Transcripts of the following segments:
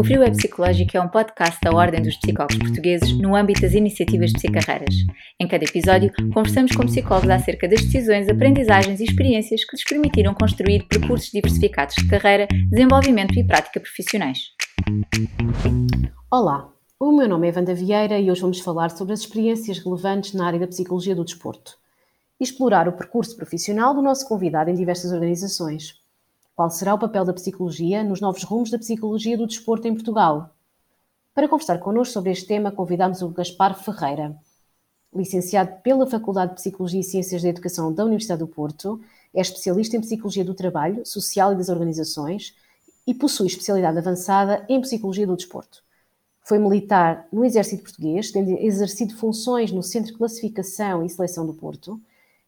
O Frio é Psicológico é um podcast da Ordem dos Psicólogos Portugueses no âmbito das iniciativas de psicarreiras. Em cada episódio, conversamos com psicólogos acerca das decisões, aprendizagens e experiências que lhes permitiram construir percursos diversificados de carreira, desenvolvimento e prática profissionais. Olá, o meu nome é Wanda Vieira e hoje vamos falar sobre as experiências relevantes na área da psicologia do desporto e explorar o percurso profissional do nosso convidado em diversas organizações. Qual será o papel da psicologia nos novos rumos da psicologia do desporto em Portugal? Para conversar connosco sobre este tema, convidamos o Gaspar Ferreira. Licenciado pela Faculdade de Psicologia e Ciências da Educação da Universidade do Porto, é especialista em Psicologia do Trabalho, Social e das Organizações e possui especialidade avançada em Psicologia do Desporto. Foi militar no Exército Português, tendo exercido funções no Centro de Classificação e Seleção do Porto.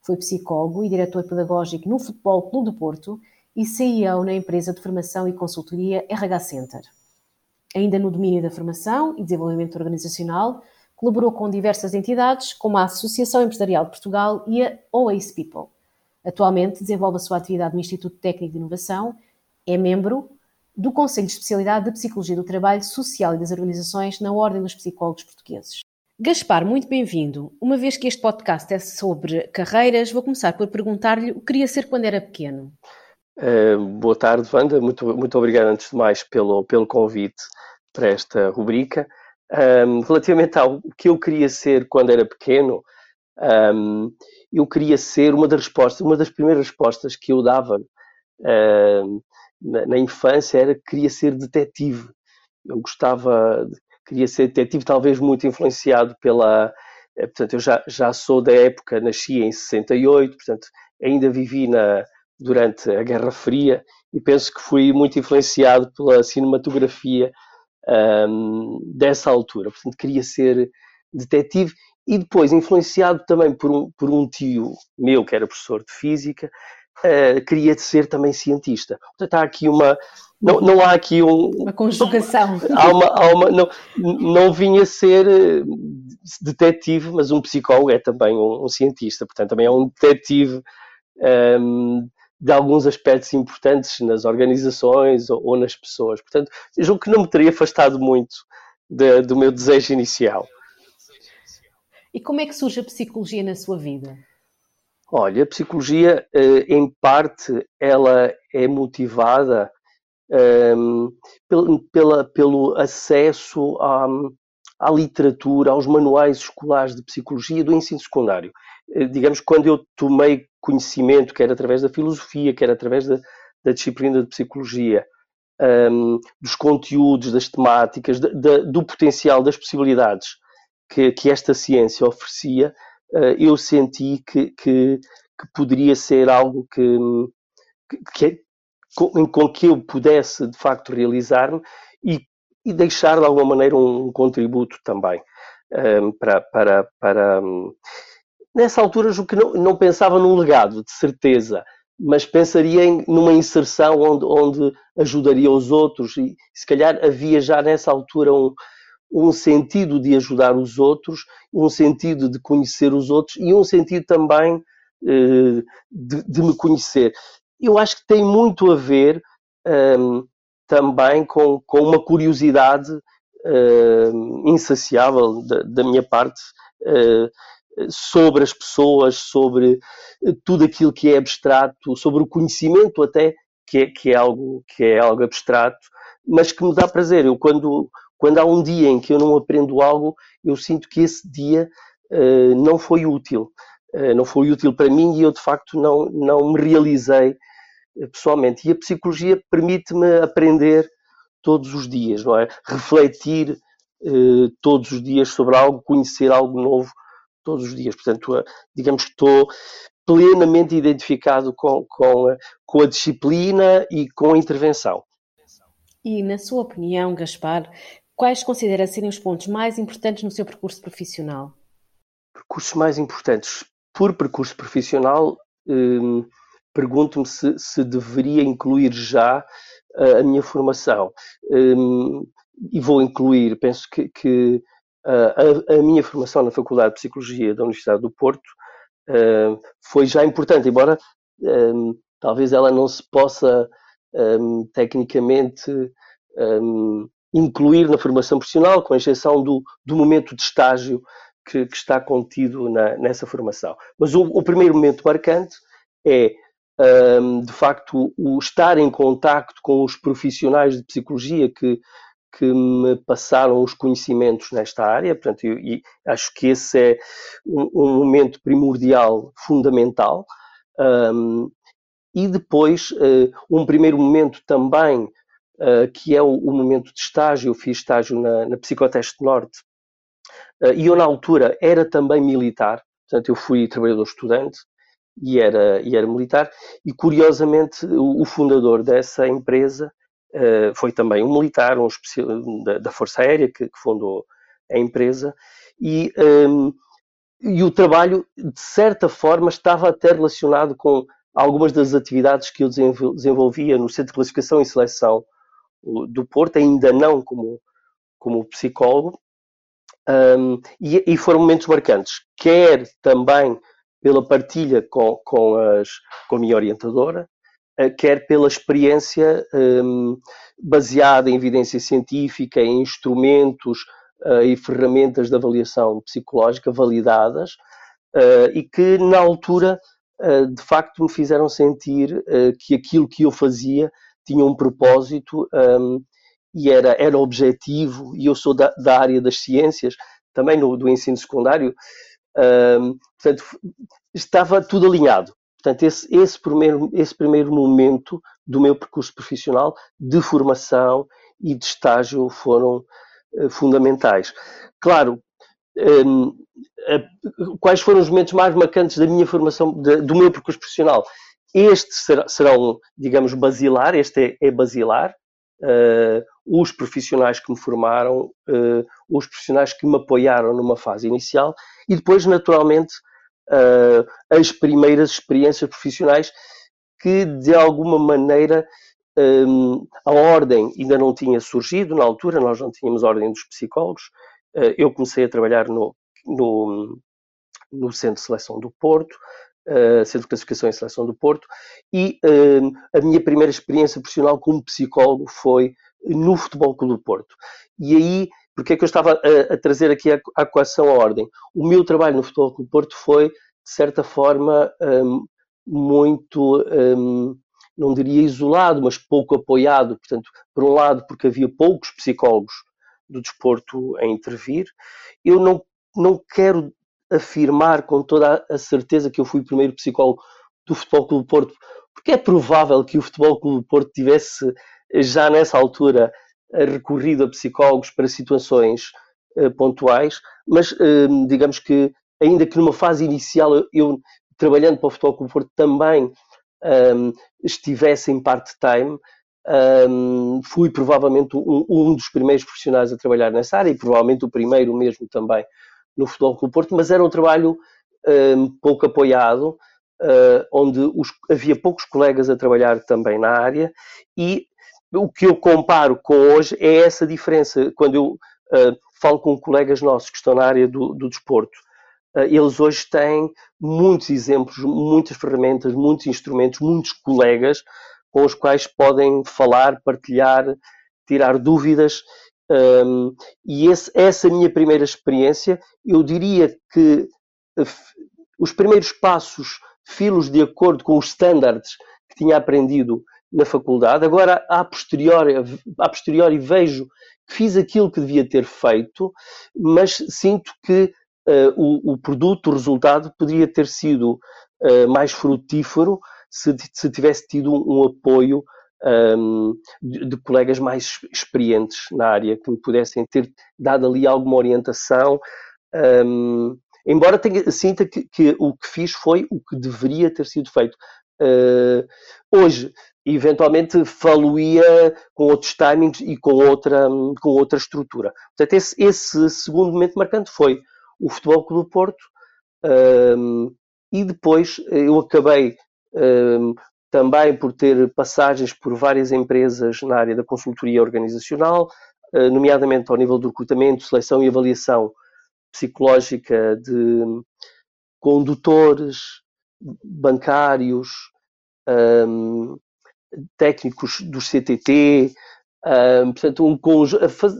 Foi psicólogo e diretor pedagógico no Futebol Clube do Porto e CEO na empresa de formação e consultoria RH Center. Ainda no domínio da formação e desenvolvimento organizacional, colaborou com diversas entidades, como a Associação Empresarial de Portugal e a OACE People. Atualmente desenvolve a sua atividade no Instituto Técnico de Inovação, é membro do Conselho de Especialidade de Psicologia do Trabalho Social e das Organizações na Ordem dos Psicólogos Portugueses. Gaspar, muito bem-vindo. Uma vez que este podcast é sobre carreiras, vou começar por perguntar-lhe o que queria ser quando era pequeno. Uh, boa tarde, Wanda. Muito, muito obrigado, antes de mais, pelo, pelo convite para esta rubrica. Um, relativamente ao que eu queria ser quando era pequeno, um, eu queria ser uma das respostas, uma das primeiras respostas que eu dava na, na, infância era que queria ser detetive. Eu gostava, queria ser detetive, talvez muito influenciado pela. Eh, portanto, eu já, já sou da época, nasci em 68, portanto, ainda vivi na, durante a Guerra Fria e penso que fui muito influenciado pela cinematografia um, dessa altura. Portanto, queria ser detetive e depois, influenciado também por um, por um tio meu, que era professor de física, uh, queria ser também cientista. Portanto, há aqui uma. Não, não há aqui um. Uma conjugação. Há uma, há uma, não, não vinha ser eh, detetive, mas um psicólogo é também um, um cientista, portanto, também é um detetive. Um, de alguns aspectos importantes nas organizações ou, ou nas pessoas. Portanto, julgo que não me teria afastado muito de, do meu desejo inicial. E como é que surge a psicologia na sua vida? Olha, a psicologia, eh, em parte, ela é motivada um, ehm, pela, pelo acesso à, à literatura, aos manuais escolares de psicologia do ensino secundário. Eh, digamos, quando eu tomei conhecimento, quer através da filosofia, quer através da, da disciplina de psicologia, um, dos conteúdos, das temáticas, do potencial, das possibilidades que, que esta ciência oferecia, uh, eu senti que, que, que, poderia ser algo que, que, com, com, que eu pudesse de facto realizar-me e, e, deixar de alguma maneira um, um contributo também um, para, para, para Nessa altura, o que não, não pensava num legado, de certeza, mas pensaria em, numa inserção onde, onde ajudaria os outros e se calhar havia já nessa altura um, um sentido de ajudar os outros, um sentido de conhecer os outros e um sentido também eh, de, de, me conhecer. Eu acho que tem muito a ver um, ehm, também com, com uma curiosidade uh, insaciável da, da minha parte. Uh, sobre as pessoas, sobre eh, tudo aquilo que é abstrato, sobre o conhecimento até, que é, que é, algo, que é algo abstrato, mas que me dá prazer. Eu, quando, quando há um dia em que eu não aprendo algo, eu sinto que esse dia uh, não foi útil. Uh, não foi útil para mim e eu, de facto, não, não me realizei pessoalmente. E a psicologia permite-me aprender todos os dias, não é? Refletir uh, todos os dias sobre algo, conhecer algo novo todos os dias. Portanto, digamos que estou plenamente identificado com, com, a, com a disciplina e com a intervenção. E, na sua opinião, Gaspar, quais considera serem os pontos mais importantes no seu percurso profissional? Percursos mais importantes. Por percurso profissional, hum, pergunto-me se, se, deveria incluir já uh, a minha formação. Hum, e vou incluir, penso que, que a, a, minha formação na Faculdade de Psicologia da Universidade do Porto uh, foi já importante, embora um, talvez ela não se possa tecnicamente incluir na formação profissional, com exceção do, do momento de estágio que, que está contido na, nessa formação. Mas o, o, primeiro momento marcante é, um, de facto, o estar em contacto com os profissionais de psicologia que, que me passaram os conhecimentos nesta área, portanto, eu, e acho que esse é um, um momento primordial, fundamental. Um, e depois, uh, um primeiro momento também, uh, que é o, o, momento de estágio, eu fiz estágio na, na Psicoteste Norte, uh, e eu na altura era também militar, portanto eu fui trabalhador estudante, e era, e era militar, e curiosamente o, o fundador dessa empresa uh, foi também um militar, um da, da, Força Aérea, que, que, fundou a empresa, e, um, ehm, e o trabalho, de certa forma, estava até relacionado com algumas das atividades que eu desenvolvia no Centro de Classificação e Seleção do Porto, ainda não como, como psicólogo, um, ehm, e, e, foram momentos marcantes, quer também pela partilha com, com, as, com a minha orientadora, eh, quer pela experiência um, baseada em evidência científica, em instrumentos uh, e ferramentas de avaliação psicológica validadas uh, e que, na altura, uh, de facto me fizeram sentir que aquilo que eu fazia tinha um propósito um, e era, era objetivo. E eu sou da, da área das ciências, também no, do ensino secundário, um, portanto, estava tudo alinhado. Portanto, esse, esse, primeiro, esse primeiro momento do meu percurso profissional de formação e de estágio foram uh, fundamentais. Claro, um, uh, quais foram os momentos mais marcantes da minha formação, de, do meu percurso profissional? Este será, serão, digamos, basilar, este é, é basilar, uh, os profissionais que me formaram, uh, os profissionais que me apoiaram numa fase inicial e depois, naturalmente, uh, as primeiras experiências profissionais que, de alguma maneira, um, a ordem ainda não tinha surgido na altura, nós não tínhamos ordem dos psicólogos. Uh, eu comecei a trabalhar no, no, no Centro de Seleção do Porto, uh, Centro de Classificação e Seleção do Porto, e uh, a minha primeira experiência profissional como psicólogo foi no Futebol Clube do Porto. E aí, porque é que eu estava a, a trazer aqui a, a equação à ordem? O meu trabalho no Futebol Clube do Porto foi, de certa forma, um, muito, um, não diria isolado, mas pouco apoiado. Portanto, por um lado, porque havia poucos psicólogos do desporto a intervir. Eu não, não quero afirmar com toda a certeza que eu fui o primeiro psicólogo do Futebol Clube Porto, porque é provável que o Futebol Clube Porto tivesse já nessa altura recorrido a psicólogos para situações uh, pontuais, mas uh, digamos que, ainda que numa fase inicial, eu, trabalhando para o Futebol Clube Porto também um, estivesse em part-time, um, fui provavelmente um, um, dos primeiros profissionais a trabalhar nessa área e provavelmente o primeiro mesmo também no Futebol Clube Porto, mas era um trabalho um, pouco apoiado, uh, onde os, havia poucos colegas a trabalhar também na área e o que eu comparo com hoje é essa diferença. Quando eu uh, falo com colegas nossos que estão na área do, do desporto, uh, eles hoje têm muitos exemplos, muitas ferramentas, muitos instrumentos, muitos colegas com os quais podem falar, partilhar, tirar dúvidas. Um, e esse, essa minha primeira experiência, eu diria que os primeiros passos filos de acordo com os standards que tinha aprendido na faculdade. Agora, a posteriori, a posteriori vejo que fiz aquilo que devia ter feito, mas sinto que uh, o, o, produto, o resultado, poderia ter sido uh, mais frutífero se, se, tivesse tido um, um apoio um, de, de, colegas mais experientes na área, que me pudessem ter dado ali alguma orientação. Um, embora tenha, sinta que, que, o que fiz foi o que deveria ter sido feito. Uh, hoje, eventualmente, faloia com outros timings e com outra, com outra estrutura. Portanto, esse, esse segundo momento marcante foi o Futebol Clube do Porto um, e depois eu acabei um, também por ter passagens por várias empresas na área da consultoria organizacional, uh, nomeadamente ao nível do recrutamento, seleção e avaliação psicológica de condutores, bancários, um, técnicos do CTT, portanto, um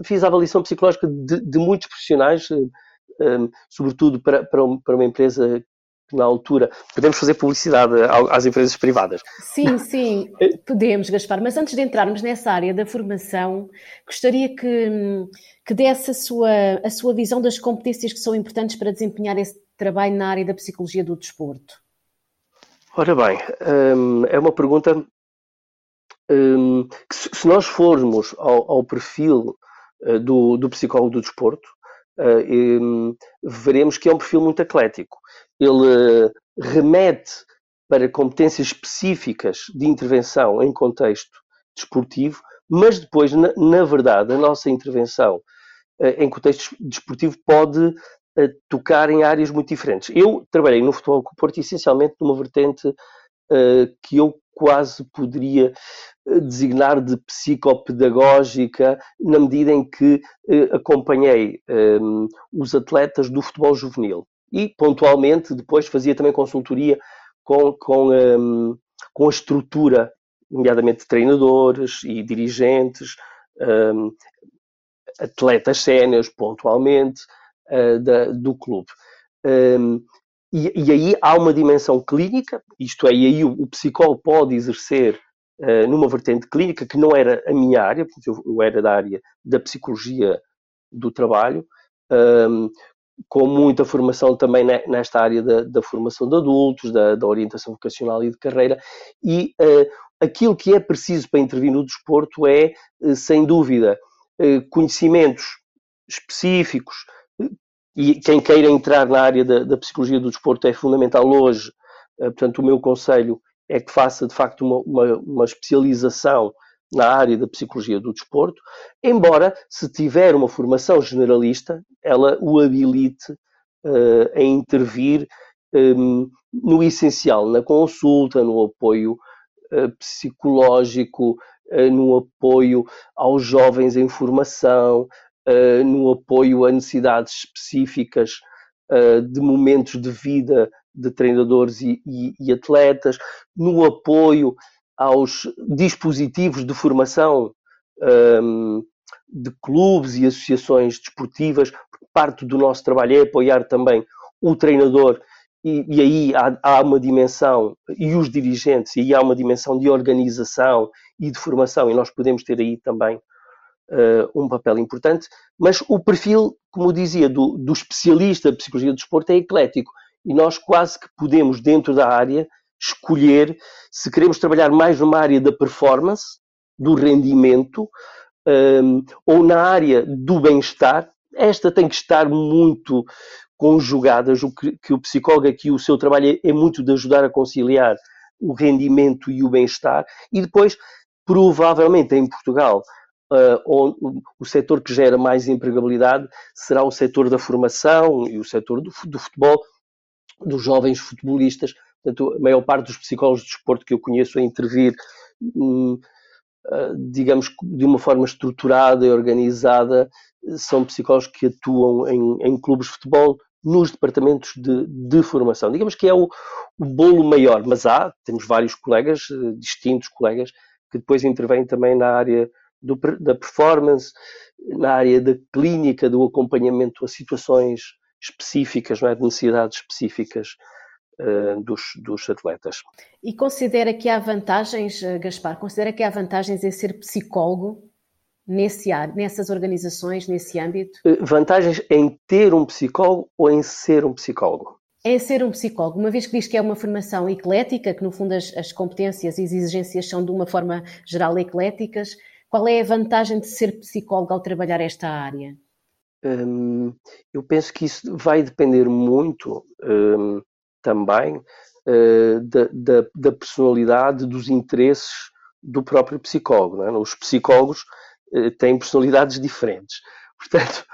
fiz a avaliação psicológica de, de muitos profissionais, uh, sobretudo para, para, para uma empresa na altura. Podemos fazer publicidade às empresas privadas. Sim, sim, podemos, Gaspar. Mas antes de entrarmos nessa área da formação, gostaria que, que desse a sua, a sua visão das competências que são importantes para desempenhar esse trabalho na área da psicologia do desporto. Ora bem, é uma pergunta hum, que se nós formos ao, ao perfil eh, do, do psicólogo do desporto, eh, hum, veremos que é um perfil muito eclético ele remete para competências específicas de intervenção em contexto desportivo, mas depois, na, na verdade, a nossa intervenção em contexto desportivo pode tocar em áreas muito diferentes. Eu trabalhei no futebol com o Porto essencialmente numa vertente uh, que eu quase poderia designar de psicopedagógica, na medida em que uh, acompanhei um, os atletas do futebol juvenil e pontualmente depois fazia também consultoria com, com, um, com a estrutura, nomeadamente treinadores e dirigentes, um, atletas séniores pontualmente do clube. E, e, aí há uma dimensão clínica, isto é, e aí o, o psicólogo pode exercer uh, numa vertente clínica que não era a minha área, porque eu, eu era da área da psicologia do trabalho, um, com muita formação também nesta área da, da formação de adultos, da, da, orientação vocacional e de carreira, e uh, aquilo que é preciso para intervir no desporto é, uh, sem dúvida, uh, conhecimentos específicos, e quem queira entrar na área da, da, psicologia do desporto é fundamental hoje, portanto, o meu conselho é que faça, de facto, uma, uma, uma especialização na área da psicologia do desporto, embora se tiver uma formação generalista, ela o habilite uh, a intervir um, no essencial, na consulta, no apoio uh, psicológico, uh, no apoio aos jovens em formação, no apoio a necessidades específicas de momentos de vida de treinadores e, e, e atletas, no apoio aos dispositivos de formação um, de clubes e associações desportivas, porque parte do nosso trabalho é apoiar também o treinador e, e aí há, há, uma dimensão, e os dirigentes, e aí há uma dimensão de organização e de formação, e nós podemos ter aí também uh, um papel importante, mas o perfil, como dizia, do, do especialista de psicologia do desporto é eclético, e nós quase que podemos, dentro da área, escolher se queremos trabalhar mais numa área da performance, do rendimento, um, ou na área do bem-estar. Esta tem que estar muito conjugadas, o que, que, o psicólogo aqui, o seu trabalho é, é muito de ajudar a conciliar o rendimento e o bem-estar, e depois, provavelmente em Portugal, onde, o setor que gera mais empregabilidade será o setor da formação e o setor do, do futebol, dos jovens futebolistas, Portanto, a maior parte dos psicólogos de desporto que eu conheço a intervir, hum, ah, digamos, de uma forma estruturada e organizada, são psicólogos que atuam em, em clubes de futebol nos departamentos de, de formação. Digamos que é o, o, bolo maior, mas há, temos vários colegas, eh, distintos colegas, que depois intervêm também na área do, da performance, na área da clínica, do acompanhamento a situações específicas, não é? de necessidades específicas eh, dos, dos atletas. E considera que há vantagens, eh, Gaspar, considera que há vantagens em ser psicólogo nesse, nessas organizações, nesse âmbito? Eh, vantagens em ter um psicólogo ou em ser um psicólogo? Em ser um psicólogo, uma vez que diz que é uma formação eclética, que no fundo as, as competências e as exigências são de uma forma geral ecléticas, qual é a vantagem de ser psicólogo ao trabalhar esta área? Hum, eu penso que isso vai depender muito hum, também uh, da, da, da, personalidade, dos interesses do próprio psicólogo. É? Os psicólogos uh, têm personalidades diferentes. Portanto,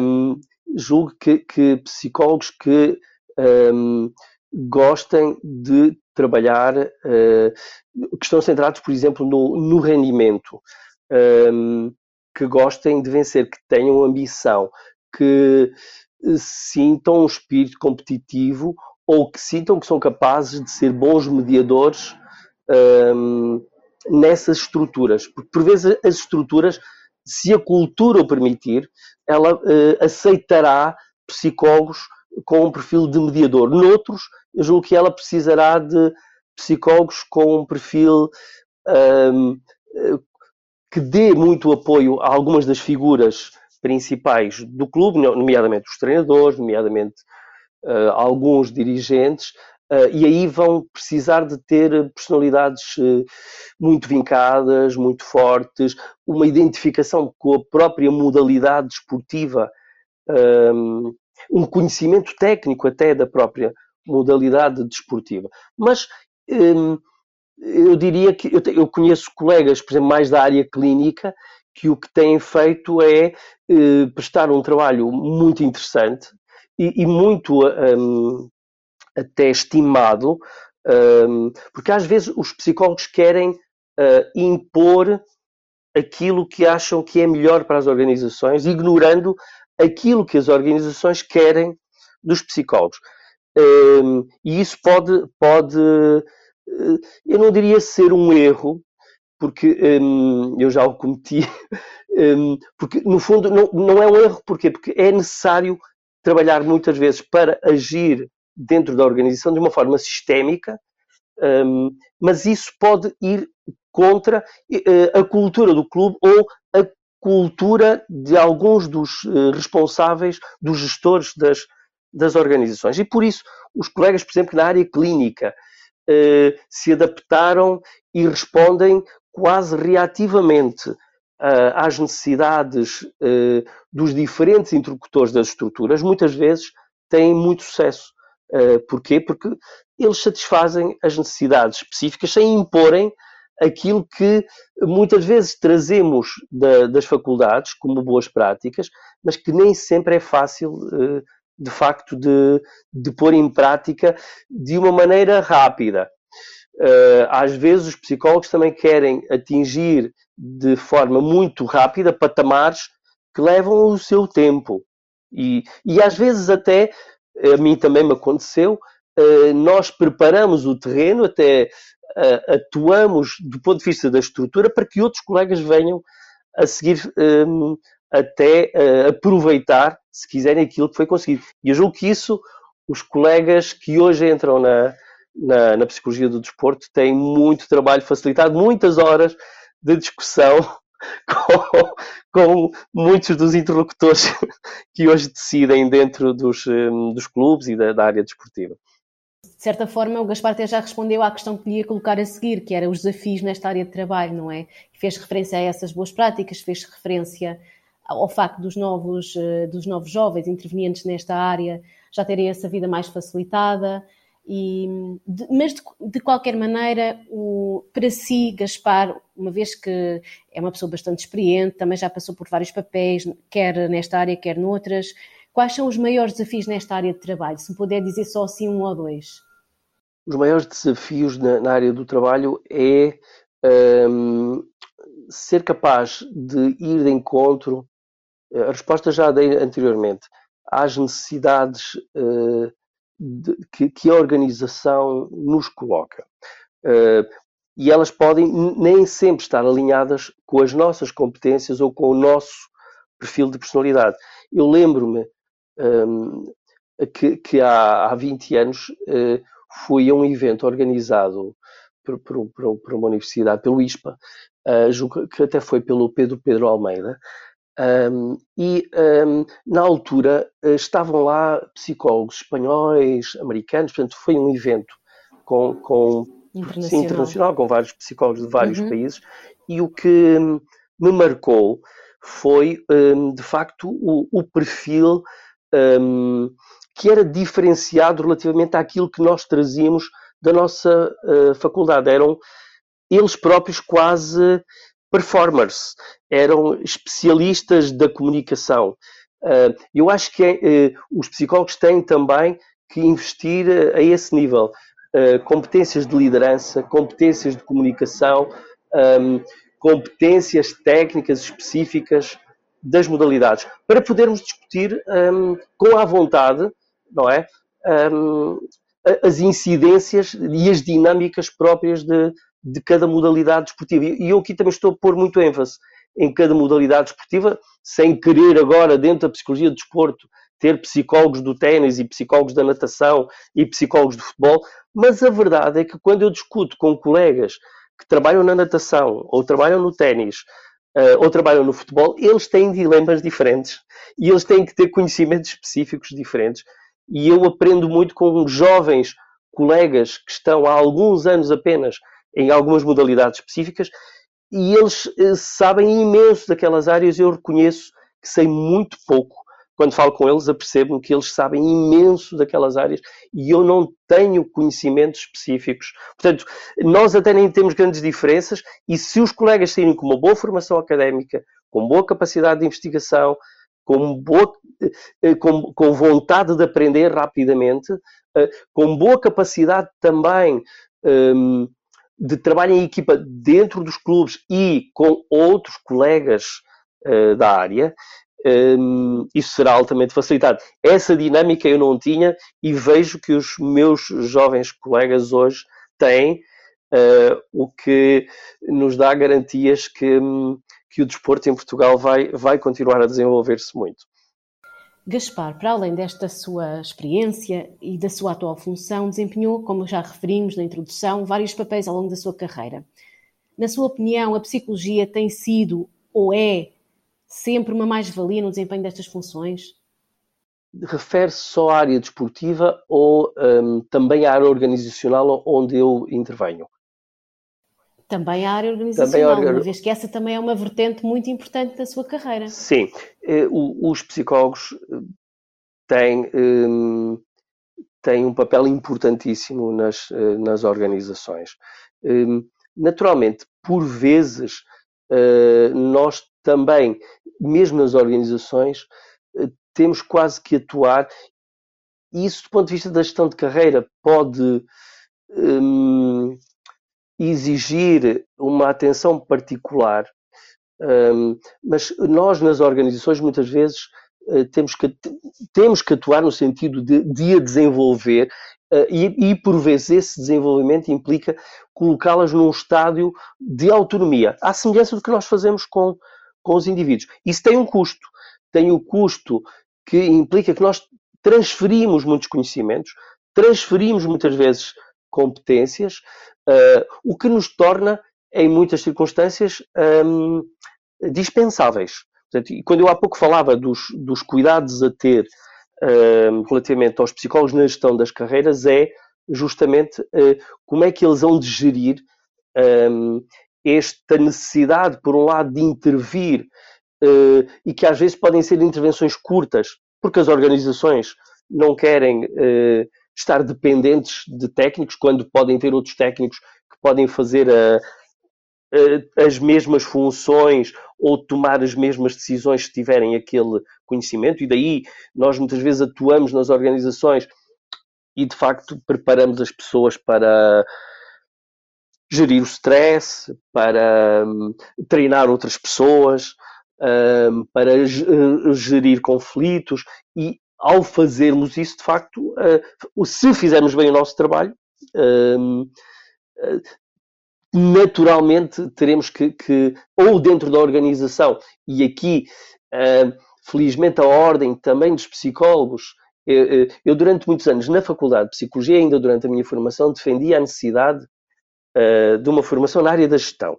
um, ehm, julgo que, que, psicólogos que um, ehm, gostem de trabalhar, uh, que estão centrados, por exemplo, no, no rendimento, ehm, que gostem de vencer, que tenham ambição, que sintam um espírito competitivo ou que sintam que são capazes de ser bons mediadores um, nessas estruturas, porque por vezes as estruturas, se a cultura o permitir, ela uh, aceitará psicólogos com um perfil de mediador. Noutros, eu julgo que ela precisará de psicólogos com um perfil um, que dê muito apoio a algumas das figuras principais do clube, nomeadamente os treinadores, nomeadamente uh, alguns dirigentes, uh, e aí vão precisar de ter personalidades uh, muito vincadas, muito fortes, uma identificação com a própria modalidade desportiva, um, um conhecimento técnico até da própria modalidade desportiva. Mas um, eu diria que eu, eu, conheço colegas, por exemplo, mais da área clínica, que o que têm feito é eh, prestar um trabalho muito interessante e, e muito um, até estimado, um, porque às vezes os psicólogos querem uh, impor aquilo que acham que é melhor para as organizações, ignorando aquilo que as organizações querem dos psicólogos. Um, e isso pode, pode eh, eu não diria ser um erro, porque um, eu já o cometi, um, porque no fundo não, não é um erro, porquê? Porque é necessário trabalhar muitas vezes para agir dentro da organização de uma forma sistémica, mas isso pode ir contra uh, a cultura do clube ou cultura de alguns dos uh, responsáveis, dos gestores das, das organizações. E por isso, os colegas, por exemplo, na área clínica, eh, se adaptaram e respondem quase reativamente eh, às necessidades eh, dos diferentes interlocutores das estruturas, muitas vezes têm muito sucesso. Porquê? Porque eles satisfazem as necessidades específicas sem imporem aquilo que muitas vezes trazemos da, das faculdades como boas práticas, mas que nem sempre é fácil de facto de, de pôr em prática de uma maneira rápida. Uh, às vezes os psicólogos também querem atingir de forma muito rápida patamares que levam o seu tempo. E, e às vezes até, a mim também me aconteceu, nós preparamos o terreno, até uh, atuamos do ponto de vista da estrutura para que outros colegas venham a seguir um, até uh, aproveitar, se quiserem, aquilo que foi conseguido. E eu julgo que isso, os colegas que hoje entram na, na, na psicologia do desporto têm muito trabalho facilitado, muitas horas de discussão com, com, muitos dos interlocutores que hoje decidem dentro dos, um, dos clubes e da, da, área desportiva. De certa forma, o Gaspar até já respondeu à questão que lhe ia colocar a seguir, que era os desafios nesta área de trabalho, não é? Fez referência a essas boas práticas, fez referência ao facto dos novos, eh, dos novos jovens intervenientes nesta área já terem essa vida mais facilitada. E, de, mas de, de, qualquer maneira, o, para si, Gaspar, uma vez que é uma pessoa bastante experiente, também já passou por vários papéis, quer nesta área, quer noutras, quais são os maiores desafios nesta área de trabalho? Se puder dizer só assim um ou dois. Os maiores desafios na, na área do trabalho é um, ser capaz de ir de encontro a resposta já dei anteriormente. Às necessidades uh, de, que, que, a organização nos coloca. Uh, e elas podem nem sempre estar alinhadas com as nossas competências ou com o nosso perfil de personalidade. Eu lembro-me um, que, que, há, há 20 anos uh, fui a um evento organizado por, por, por, por uma universidade, pelo ISPA, uh, que até foi pelo Pedro Pedro Almeida, um, e um, na altura eh, estavam lá psicólogos espanhóis, americanos, portanto foi um evento com, com internacional. Sim, internacional. com vários psicólogos de vários uhum. países, e o que me marcou foi um, de facto o, o perfil que era diferenciado relativamente àquilo que nós trazíamos da nossa uh, faculdade. Eram eles próprios quase performers, eram especialistas da comunicação. Ah, eu acho que é, os psicólogos têm também que investir a esse nível. Competências de liderança, competências de comunicação, competências técnicas específicas das modalidades, para podermos discutir com a vontade, não é? as incidências e as dinâmicas próprias de, de cada modalidade desportiva. E eu aqui também estou a pôr muito ênfase em cada modalidade desportiva, sem querer agora, dentro da psicologia do desporto, ter psicólogos do ténis e psicólogos da natação e psicólogos do futebol, mas a verdade é que quando eu discuto com colegas que trabalham na natação ou trabalham no ténis uh, ou trabalham no futebol, eles têm dilemas diferentes e eles têm que ter conhecimentos específicos diferentes. E eu aprendo muito com jovens colegas que estão há alguns anos apenas em algumas modalidades específicas e eles uh, sabem imenso daquelas áreas. Eu reconheço que sei muito pouco quando falo com eles, apercebo-me que eles sabem imenso daquelas áreas e eu não tenho conhecimentos específicos. Portanto, nós até nem temos grandes diferenças e se os colegas saírem com uma boa formação académica, com boa capacidade de investigação, com, boa, eh, com, com vontade de aprender rapidamente, eh, com boa capacidade também um, de trabalho em equipa dentro dos clubes e com outros colegas uh, da área, um, isso será altamente facilitado. Essa dinâmica eu não tinha e vejo que os meus jovens colegas hoje têm, uh, o que nos dá garantias que, que o desporto em Portugal vai, vai continuar a desenvolver-se muito. Gaspar, para além desta sua experiência e da sua atual função, desempenhou, como já referimos na introdução, vários papéis ao longo da sua carreira. Na sua opinião, a psicologia tem sido ou é sempre uma mais-valia no desempenho destas funções? Refere-se só à área desportiva ou um, também à área organizacional onde eu intervenho? Também à área organizacional, também uma vez que essa também é uma vertente muito importante da sua carreira. Sim, eh, os psicólogos eh, têm, hum, têm um papel importantíssimo nas, eh, nas organizações. Hum, naturalmente, por vezes, nós também, mesmo nas organizações, temos quase que atuar. E isso, do ponto de vista da gestão de carreira, pode hum, exigir uma atenção particular. Hum, mas nós, nas organizações, muitas vezes eh, temos que, temos que atuar no sentido de, de a desenvolver Uh, e, e, por vezes esse desenvolvimento implica colocá-las num estádio de autonomia, à semelhança do que nós fazemos com, com os indivíduos. Isso tem um custo. Tem o custo que implica que nós transferimos muitos conhecimentos, transferimos muitas vezes competências, uh, o que nos torna, em muitas circunstâncias, um, dispensáveis. Portanto, quando eu há pouco falava dos, dos cuidados a ter um, relativamente aos psicólogos na gestão das carreiras, é justamente uh, como é que eles vão de gerir um, esta necessidade, por um lado, de intervir uh, e que às vezes podem ser intervenções curtas, porque as organizações não querem estar dependentes de técnicos, quando podem ter outros técnicos que podem fazer a, a, as mesmas funções ou tomar as mesmas decisões se tiverem aquele conhecimento, e daí nós muitas vezes atuamos nas organizações e de facto preparamos as pessoas para gerir o stress, para um, treinar outras pessoas, um, para uh, gerir conflitos e ao fazermos isso, de facto, uh, se fizermos bem o nosso trabalho, um, uh, naturalmente teremos que, que, ou dentro da organização, e aqui, hum, felizmente, a ordem também dos psicólogos. Eu, durante muitos anos, na Faculdade de Psicologia, ainda durante a minha formação, defendia a necessidade de uma formação na área da gestão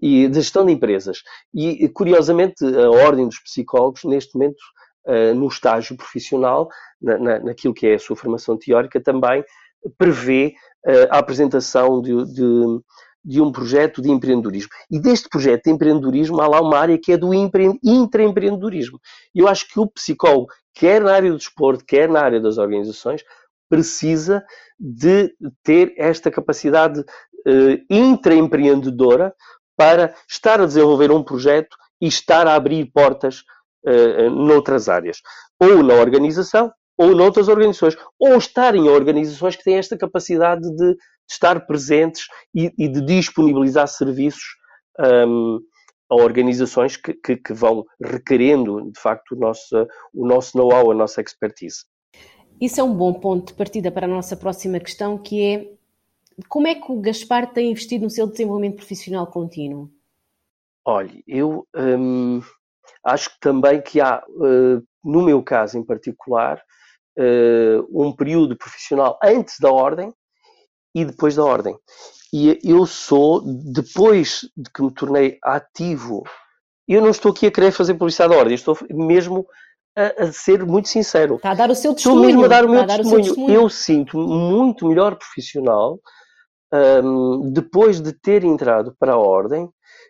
e da gestão de empresas. E, curiosamente, a Ordem dos Psicólogos, neste momento, uh, no estágio profissional, na, na, naquilo que é a sua formação teórica, também prevê uh, a apresentação de, de, de, um projeto de empreendedorismo. E deste projeto de empreendedorismo há lá uma área que é do intraempreendedorismo. Eu acho que o psicólogo, quer na área do desporto, quer na área das organizações, precisa de ter esta capacidade uh, intraempreendedora para estar a desenvolver um projeto e estar a abrir portas uh, noutras áreas, ou na organização, ou noutras organizações, ou estar em organizações que têm esta capacidade de, de estar presentes e, e, de disponibilizar serviços um, a organizações que, que, que, vão requerendo, de facto, o nosso, o nosso know-how, a nossa expertise. Isso é um bom ponto de partida para a nossa próxima questão, que é Como é que o Gaspar tem investido no seu desenvolvimento profissional contínuo? Olha, eu hum, acho também que há, uh, no meu caso em particular, uh, um período profissional antes da ordem e depois da ordem. E eu sou, depois de que me tornei ativo, eu não estou aqui a querer fazer publicidade da ordem, estou mesmo a, a, ser muito sincero. Está a dar o seu testemunho. Estou mesmo a dar o meu testemunho. O testemunho. Eu sinto muito melhor profissional um, depois de ter entrado para a ordem,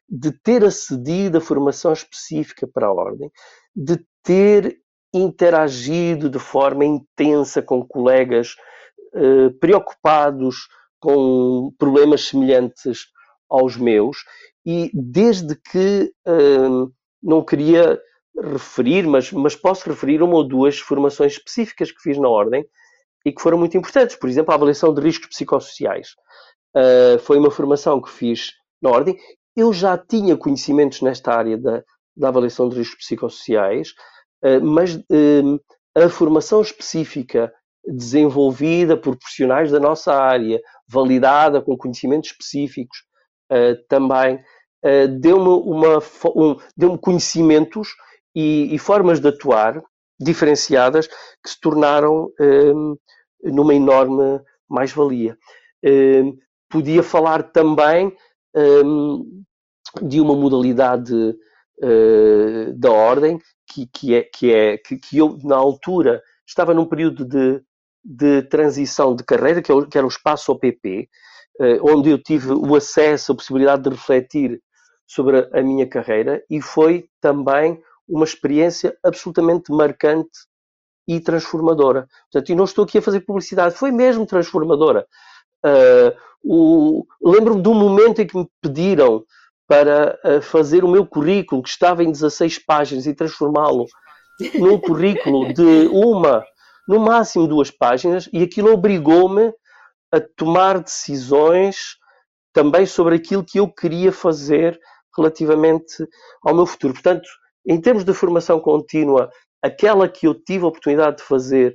de ter acedido a formação específica para a ordem, de ter interagido de forma intensa com colegas uh, preocupados com problemas semelhantes aos meus e desde que uh, não queria referir, mas, mas posso referir uma ou duas formações específicas que fiz na Ordem e que foram muito importantes. Por exemplo, a avaliação de riscos psicossociais. Uh, foi uma formação que fiz na Ordem. Eu já tinha conhecimentos nesta área da, da avaliação de riscos psicossociais, uh, mas uh, a formação específica desenvolvida por profissionais da nossa área, validada com conhecimentos específicos, também deu-me uma, um, deu conhecimentos e, e formas de atuar diferenciadas que se tornaram um, numa enorme mais-valia. Um, podia falar também um, de uma modalidade uh, da ordem que, que, é, que, é, que, que, eu, na altura, estava num período de, de transição de carreira, que, é que era o espaço OPP, uh, onde eu tive o acesso, a possibilidade de refletir sobre a minha carreira e foi também uma experiência absolutamente marcante e transformadora. Portanto, e não estou aqui a fazer publicidade, foi mesmo transformadora. Uh, Lembro-me um momento em que me pediram para uh, fazer o meu currículo, que estava em 16 páginas, e transformá-lo num currículo de uma, no máximo duas páginas, e aquilo obrigou-me a tomar decisões também sobre aquilo que eu queria fazer relativamente ao meu futuro. Portanto, em termos de formação contínua, aquela que eu tive a oportunidade de fazer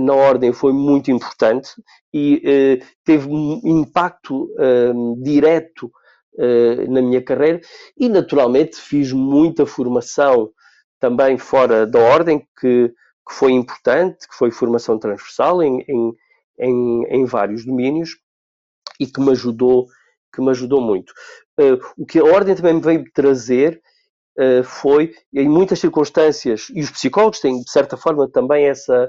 na ordem foi muito importante e eh, teve um impacto eh, direto eh, na minha carreira e naturalmente fiz muita formação também fora da ordem que, que foi importante, que foi formação transversal em, em, em, em vários domínios e que me ajudou que me ajudou muito. Uh, o que a ordem também me veio trazer foi, em muitas circunstâncias, e os psicólogos têm, de certa forma, também essa,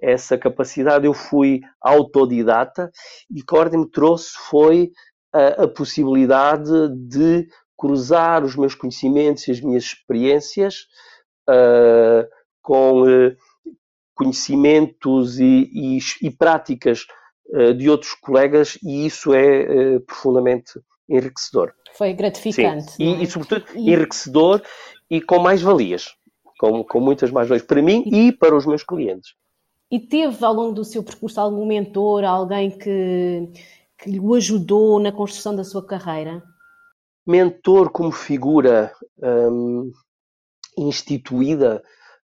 essa capacidade. Eu fui autodidata e o que a Ordem me trouxe foi a, a possibilidade de cruzar os meus conhecimentos e as minhas experiências uh, com uh, conhecimentos e, e, e práticas uh, de outros colegas, e isso é profundamente enriquecedor. Foi gratificante. Sim. E, é? e, sobretudo, enriquecedor e com mais valias. Com, com muitas mais valias para mim e para os meus clientes. E teve ao longo do seu percurso algum mentor, alguém que, que lhe ajudou na construção da sua carreira? Mentor como figura hum, instituída,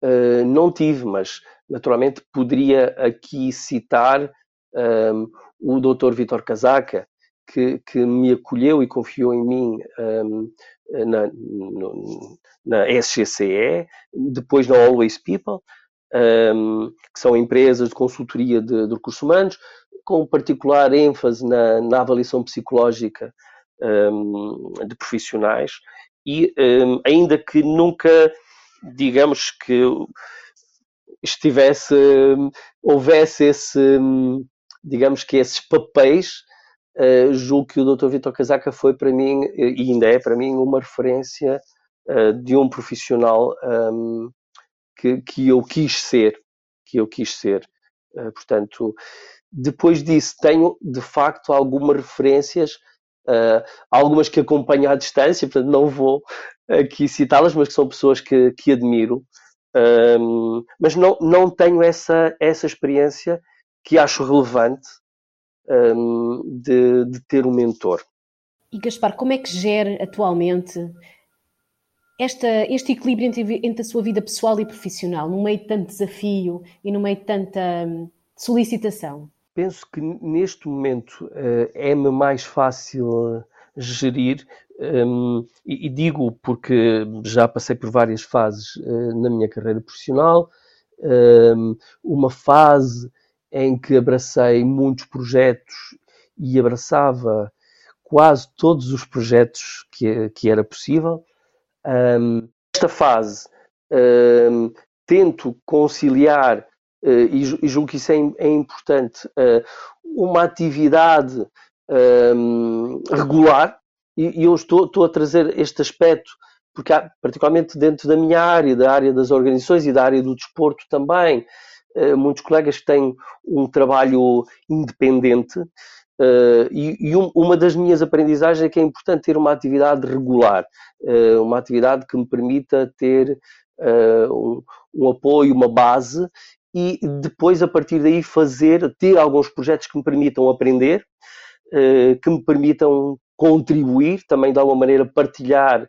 uh, não tive, mas naturalmente poderia aqui citar um, o Dr. Vitor Casaca, que, que me acolheu e confiou em mim um, na, no, na SGCE, depois na Always People, um, que são empresas de consultoria de, de, recursos humanos, com particular ênfase na, na avaliação psicológica um, de profissionais, e ainda que nunca, digamos que estivesse, houvesse esse, digamos que esses papéis uh, julgo que o Dr. Vitor Casaca foi para mim, e ainda é para mim, uma referência uh, de um profissional um, que, que eu quis ser, que eu quis ser. Uh, portanto, depois disso tenho de facto algumas referências, uh, algumas que acompanho à distância, portanto não vou aqui citá-las, mas que são pessoas que, que admiro. Um, ehm, mas não, não tenho essa, essa experiência que acho relevante um, de, de, ter um mentor. E Gaspar, como é que gera atualmente esta, este equilíbrio entre, entre, a sua vida pessoal e profissional, no meio de tanto desafio e no meio de tanta hum, solicitação? penso que neste momento uh, é-me mais fácil gerir, um, e, e, digo porque já passei por várias fases uh, na minha carreira profissional, um, uma fase em que abracei muitos projetos e abraçava quase todos os projetos que, que era possível. Um, nesta fase, um, tento conciliar, uh, e, e, julgo que isso é, é importante, uh, uma atividade um, regular, e, e eu estou, estou, a trazer este aspecto, porque há, particularmente dentro da minha área, da área das organizações e da área do desporto também, uh, muitos colegas que têm um trabalho independente, Uh, e, e um, uma das minhas aprendizagens é que é importante ter uma atividade regular, uh, uma atividade que me permita ter uh, um, um, apoio, uma base, e depois, a partir daí, fazer, ter alguns projetos que me permitam aprender, que me permitam contribuir, também de alguma maneira partilhar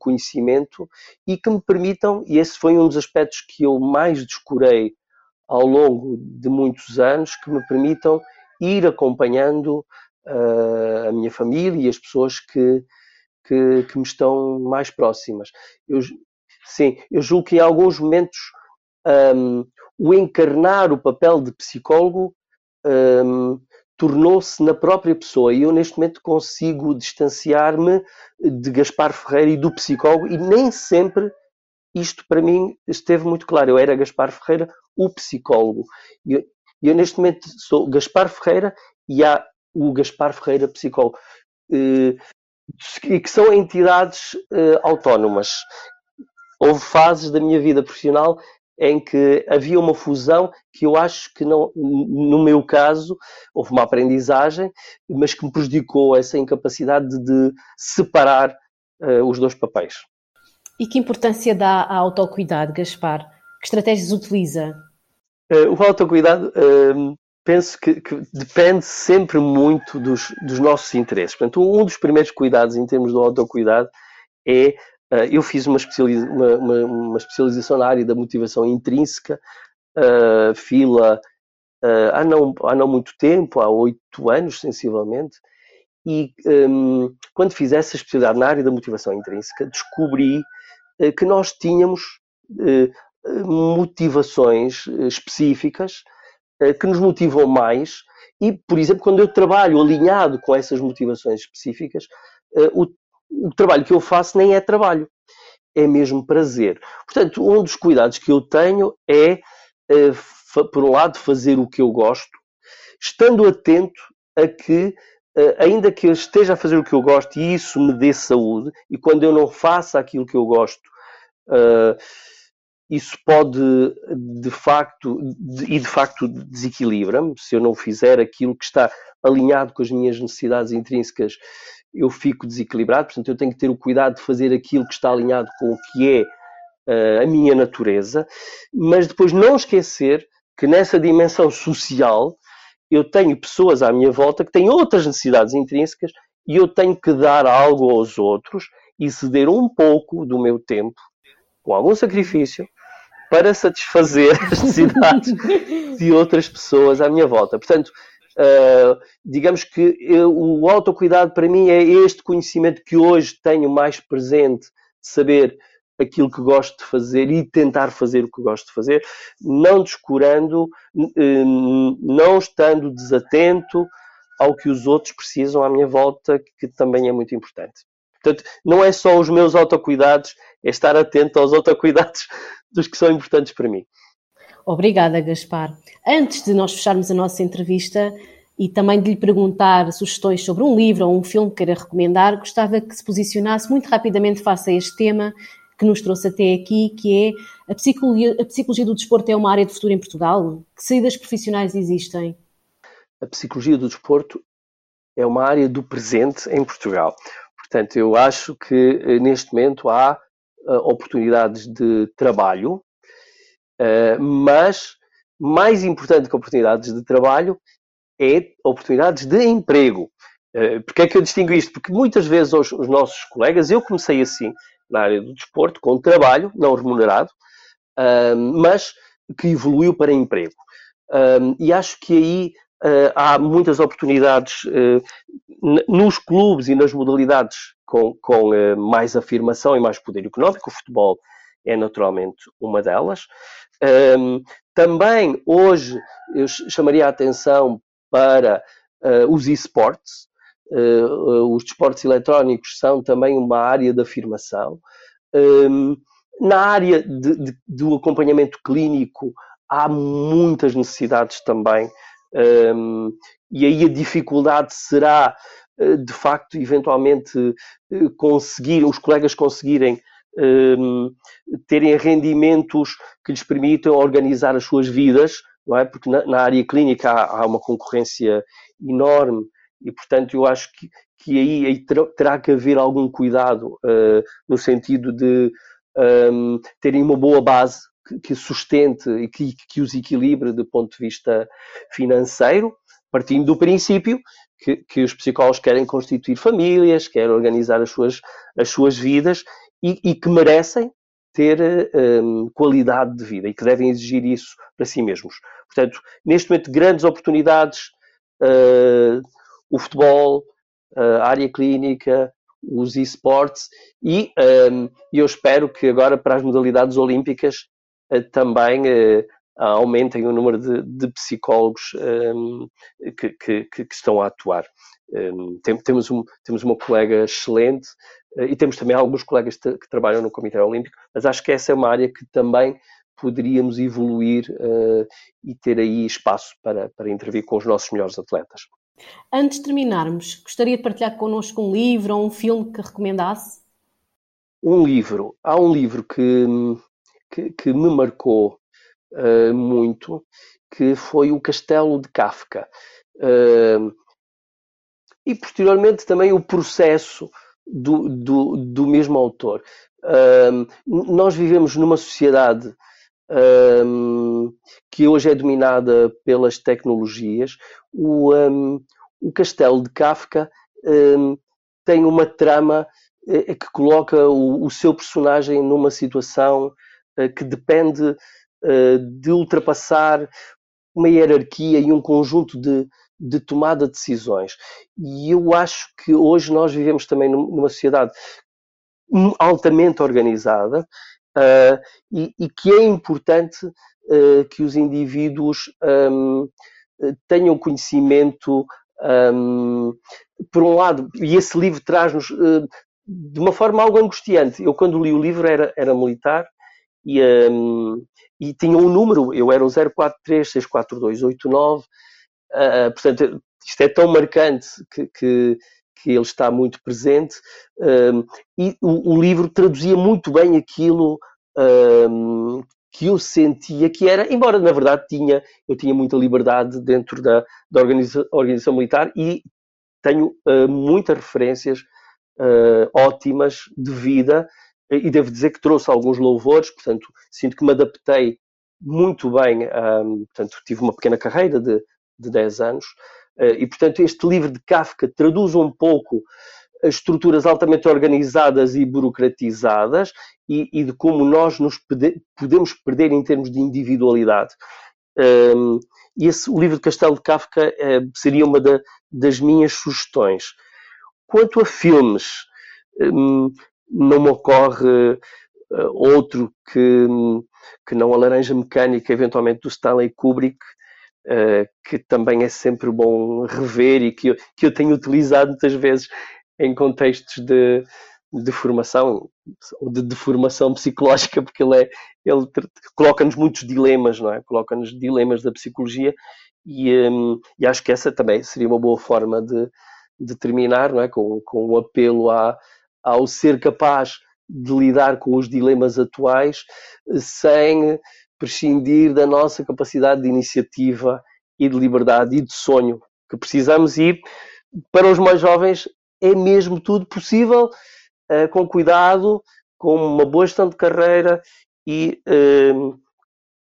conhecimento e que me permitam, e esse foi um dos aspectos que eu mais descurei ao longo de muitos anos, que me permitam ir acompanhando uh, a minha família e as pessoas que, que, que, me estão mais próximas. Eu, sim, eu julgo que em alguns momentos um, o encarnar o papel de psicólogo um, tornou-se na própria pessoa e eu neste momento consigo distanciar-me de Gaspar Ferreira e do psicólogo e nem sempre isto para mim esteve muito claro. Eu era Gaspar Ferreira, o psicólogo. E eu, neste momento, sou Gaspar Ferreira e há o Gaspar Ferreira Psicólogo, eh, e que são entidades eh, autónomas. Houve fases da minha vida profissional em que havia uma fusão que eu acho que não, no meu caso, houve uma aprendizagem, mas que me prejudicou essa incapacidade de separar uh, os dois papéis. E que importância dá ao autocuidado, Gaspar? Que estratégias utiliza? Uh, o autocuidado, uh, penso que, que, depende sempre muito dos, dos, nossos interesses. Portanto, um dos primeiros cuidados em termos do autocuidado é. Uh, eu fiz uma, uma, uma, uma, especialização na área da motivação intrínseca, uh, fila há, não, há não muito tempo, há oito anos sensivelmente, e um, quando fiz essa especialidade na área da motivação intrínseca, descobri que nós tínhamos motivações eh, específicas eh, que nos motivam mais e, por exemplo, quando eu trabalho alinhado com essas motivações específicas, eh, o, o trabalho que eu faço nem é trabalho, é mesmo prazer. Portanto, um dos cuidados que eu tenho é, por um lado, fazer o que eu gosto, estando atento a que, ainda que eu esteja a fazer o que eu gosto e isso me dê saúde, e quando eu não faça aquilo que eu gosto, isso pode de facto e de facto desequilibra-me. Se eu não fizer aquilo que está alinhado com as minhas necessidades intrínsecas eu fico desequilibrado. Portanto eu tenho que ter o cuidado de fazer aquilo que está alinhado com o que é uh, a minha natureza. Mas depois não esquecer que nessa dimensão social eu tenho pessoas à minha volta que têm outras necessidades intrínsecas e eu tenho que dar algo aos outros e ceder um pouco do meu tempo com algum sacrifício para satisfazer as necessidades de outras pessoas à minha volta. Portanto, uh, digamos que eu, o autocuidado para mim é este conhecimento que hoje tenho mais presente, de saber aquilo que gosto de fazer e tentar fazer o que gosto de fazer, não descurando, uh, não estando desatento ao que os outros precisam à minha volta, que também é muito importante. Portanto, não é só os meus autocuidados, é estar atento aos autocuidados dos que são importantes para mim. Obrigada, Gaspar. Antes de nós fecharmos a nossa entrevista e também de lhe perguntar sugestões sobre um livro ou um filme que queira recomendar, gostava que se posicionasse muito rapidamente face a este tema que nos trouxe até aqui, que é a psicologia, a psicologia do desporto é uma área de futuro em Portugal? Que saídas profissionais existem? A psicologia do desporto é uma área do presente em Portugal. Portanto, eu acho que eh, neste momento há uh, oportunidades de trabalho, uh, mas mais importante que oportunidades de trabalho é oportunidades de emprego. Porquê é que eu distingo isto? Porque muitas vezes os, os, nossos colegas, eu comecei assim na área do desporto, com trabalho não remunerado, mas que evoluiu para emprego. e acho que aí uh, há muitas oportunidades uh, nos clubes e nas modalidades com, com uh, mais afirmação e mais poder económico. O futebol é naturalmente uma delas. Um, também hoje eu chamaria a atenção para os esportes. os desportos eletrónicos são também uma área de afirmação. Um, na área de, de, do acompanhamento clínico, há muitas necessidades também um, e aí a dificuldade será, eh, de facto, eventualmente eh, conseguir, os colegas conseguirem um, terem rendimentos que lhes permitam organizar as suas vidas, não é? Porque na, na área clínica há, há, uma concorrência enorme e, portanto, eu acho que, que aí, aí terá, que haver algum cuidado uh, no sentido de um, terem uma boa base que, sustente e que, que os equilibre do ponto de vista financeiro, partindo do princípio que, que, os psicólogos querem constituir famílias, querem organizar as suas, as suas vidas e, e que merecem ter um, qualidade de vida e que devem exigir isso para si mesmos. Portanto, neste momento, grandes oportunidades, uh, o futebol, a área clínica, os esportes e um, eu espero que agora para as modalidades olímpicas também eh, aumentem o número de, de psicólogos um, ehm, que, que, que, estão a atuar. Um, ehm, temos, um, temos uma colega excelente uh, e temos também alguns colegas que trabalham no Comitê Olímpico, mas acho que essa é uma área que também poderíamos evoluir uh, e ter aí espaço para, para intervir com os nossos melhores atletas. Antes de terminarmos, gostaria de partilhar connosco um livro ou um filme que recomendasse? Um livro. Há um livro que, que, que me marcou uh, muito, que foi o Castelo de Kafka. Uh, e posteriormente também o processo do, do, do mesmo autor. Uh, nós vivemos numa sociedade que hoje é dominada pelas tecnologias. O, um, o Castelo de Kafka tem uma trama eh, que coloca o, o seu personagem numa situação que depende eh, de ultrapassar uma hierarquia e um conjunto de, de tomada de decisões. E eu acho que hoje nós vivemos também numa sociedade altamente organizada uh, e, e, que é importante uh, que os indivíduos um, tenham conhecimento, um, por um lado, e esse livro traz-nos uh, de uma forma algo angustiante. Eu, quando li o livro, era, era militar e, um, e tinha um número, eu era o 043-64289, uh, portanto, isto é tão marcante que, que, que ele está muito presente, um, e o, o, livro traduzia muito bem aquilo um, que eu sentia que era, embora na verdade tinha, eu tinha muita liberdade dentro da, da organização, organização militar e tenho uh, muitas referências uh, ótimas de vida e devo dizer que trouxe alguns louvores, portanto, sinto que me adaptei muito bem, um, portanto, tive uma pequena carreira de, de 10 anos, uh, e, portanto, este livro de Kafka traduz um pouco as estruturas altamente organizadas e burocratizadas e, e de como nós nos pede, podemos perder em termos de individualidade. Um, e esse, o livro de Castelo de Kafka uh, seria uma da, das minhas sugestões. Quanto a filmes, um, não me ocorre uh, outro que, que não a Laranja Mecânica, eventualmente do Stanley Kubrick, uh, que também é sempre bom rever e que eu, que eu tenho utilizado muitas vezes em contextos de, de formação ou de deformação psicológica, porque ele, é, ele coloca-nos muitos dilemas, não é? Coloca-nos dilemas da psicologia e, um, e, acho que essa também seria uma boa forma de, de terminar, não é? Com, com um apelo à, ao ser capaz de lidar com os dilemas atuais sem prescindir da nossa capacidade de iniciativa e de liberdade e de sonho que precisamos e para os mais jovens é mesmo tudo possível uh, com cuidado, com uma boa gestão de carreira e uh,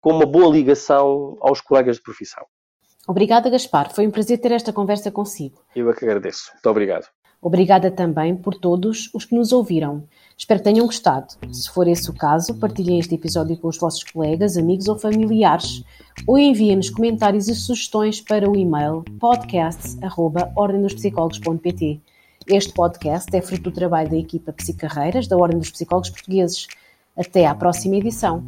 com uma boa ligação aos colegas de profissão. Obrigada, Gaspar. Foi um prazer ter esta conversa consigo. Eu é que agradeço. Muito obrigado. Obrigada também por todos os que nos ouviram. Espero que tenham gostado. Se for esse o caso, partilhem este episódio com os vossos colegas, amigos ou familiares ou enviem-nos comentários e sugestões para o e-mail podcasts.ordemdospsicólogos.pt. Este podcast é fruto do trabalho da equipa Psicarreiras da Ordem dos Psicólogos Portugueses. Até à próxima edição.